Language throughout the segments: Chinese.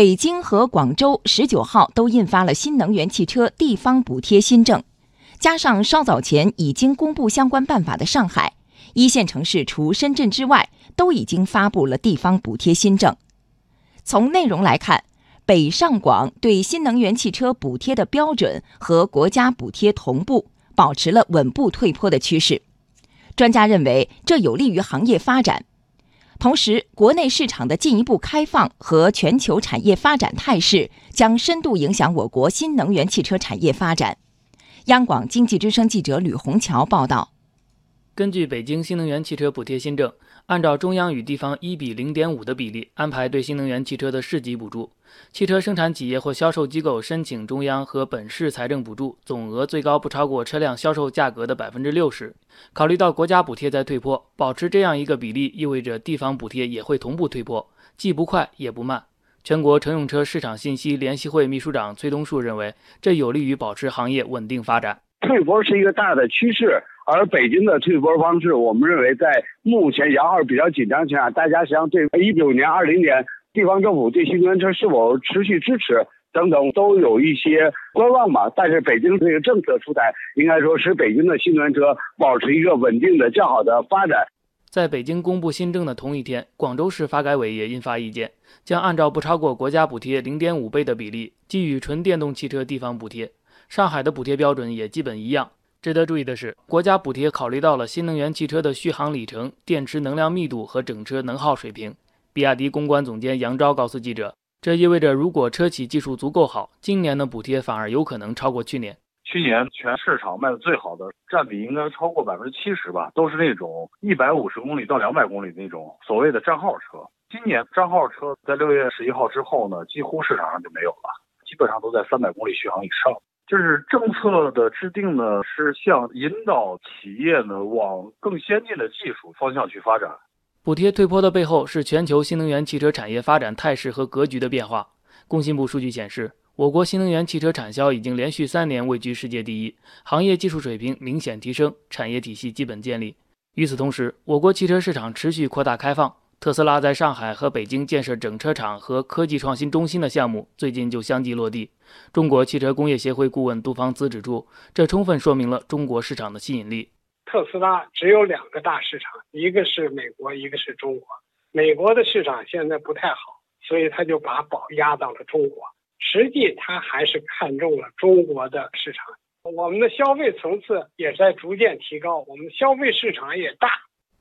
北京和广州十九号都印发了新能源汽车地方补贴新政，加上稍早前已经公布相关办法的上海，一线城市除深圳之外都已经发布了地方补贴新政。从内容来看，北上广对新能源汽车补贴的标准和国家补贴同步，保持了稳步退坡的趋势。专家认为，这有利于行业发展。同时，国内市场的进一步开放和全球产业发展态势将深度影响我国新能源汽车产业发展。央广经济之声记者吕红桥报道。根据北京新能源汽车补贴新政，按照中央与地方一比零点五的比例安排对新能源汽车的市级补助。汽车生产企业或销售机构申请中央和本市财政补助，总额最高不超过车辆销售价格的百分之六十。考虑到国家补贴在退坡，保持这样一个比例意味着地方补贴也会同步退坡，既不快也不慢。全国乘用车市场信息联席会秘书长崔东树认为，这有利于保持行业稳定发展。退坡是一个大的趋势，而北京的退坡方式，我们认为在目前摇号比较紧张情况下，大家实际上对一九年、二零年。地方政府对新能源车是否持续支持等等，都有一些观望吧。但是北京这个政策出台，应该说使北京的新能源车保持一个稳定的较好的发展。在北京公布新政的同一天，广州市发改委也印发意见，将按照不超过国家补贴零点五倍的比例给予纯电动汽车地方补贴。上海的补贴标准也基本一样。值得注意的是，国家补贴考虑到了新能源汽车的续航里程、电池能量密度和整车能耗水平。比亚迪公关总监杨钊告诉记者：“这意味着，如果车企技术足够好，今年的补贴反而有可能超过去年。去年全市场卖的最好的占比应该超过百分之七十吧，都是那种一百五十公里到两百公里那种所谓的账号车。今年账号车在六月十一号之后呢，几乎市场上就没有了，基本上都在三百公里续航以上。就是政策的制定呢，是向引导企业呢往更先进的技术方向去发展。”补贴退坡的背后是全球新能源汽车产业发展态势和格局的变化。工信部数据显示，我国新能源汽车产销已经连续三年位居世界第一，行业技术水平明显提升，产业体系基本建立。与此同时，我国汽车市场持续扩大开放，特斯拉在上海和北京建设整车厂和科技创新中心的项目最近就相继落地。中国汽车工业协会顾问杜芳姿指出，这充分说明了中国市场的吸引力。特斯拉只有两个大市场，一个是美国，一个是中国。美国的市场现在不太好，所以他就把宝压到了中国。实际他还是看中了中国的市场。我们的消费层次也在逐渐提高，我们的消费市场也大。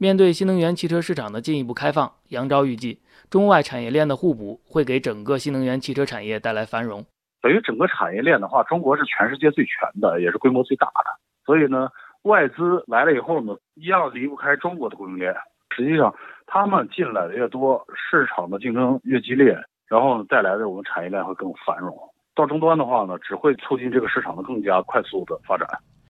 面对新能源汽车市场的进一步开放，杨钊预计，中外产业链的互补会给整个新能源汽车产业带来繁荣。等于整个产业链的话，中国是全世界最全的，也是规模最大的。所以呢。外资来了以后呢，一样离不开中国的供应链。实际上，他们进来的越多，市场的竞争越激烈，然后带来的我们产业链会更繁荣。到终端的话呢，只会促进这个市场的更加快速的发展。